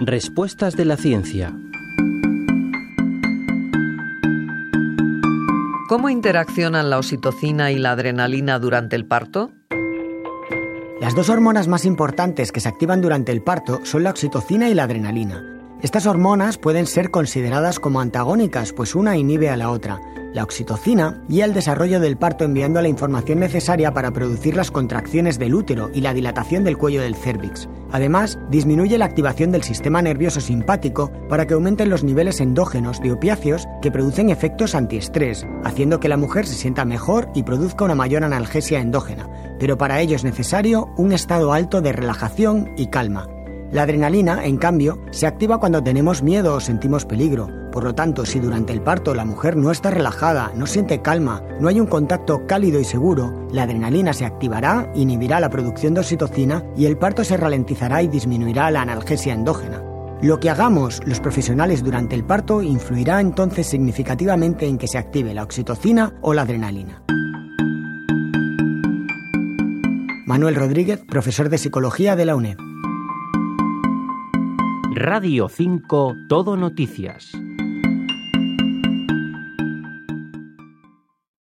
Respuestas de la ciencia. ¿Cómo interaccionan la oxitocina y la adrenalina durante el parto? Las dos hormonas más importantes que se activan durante el parto son la oxitocina y la adrenalina. Estas hormonas pueden ser consideradas como antagónicas, pues una inhibe a la otra. La oxitocina guía el desarrollo del parto enviando la información necesaria para producir las contracciones del útero y la dilatación del cuello del cérvix. Además, disminuye la activación del sistema nervioso simpático para que aumenten los niveles endógenos de opiáceos que producen efectos antiestrés, haciendo que la mujer se sienta mejor y produzca una mayor analgesia endógena. Pero para ello es necesario un estado alto de relajación y calma. La adrenalina, en cambio, se activa cuando tenemos miedo o sentimos peligro. Por lo tanto, si durante el parto la mujer no está relajada, no siente calma, no hay un contacto cálido y seguro, la adrenalina se activará, inhibirá la producción de oxitocina y el parto se ralentizará y disminuirá la analgesia endógena. Lo que hagamos los profesionales durante el parto influirá entonces significativamente en que se active la oxitocina o la adrenalina. Manuel Rodríguez, profesor de Psicología de la UNED. Radio 5 Todo Noticias.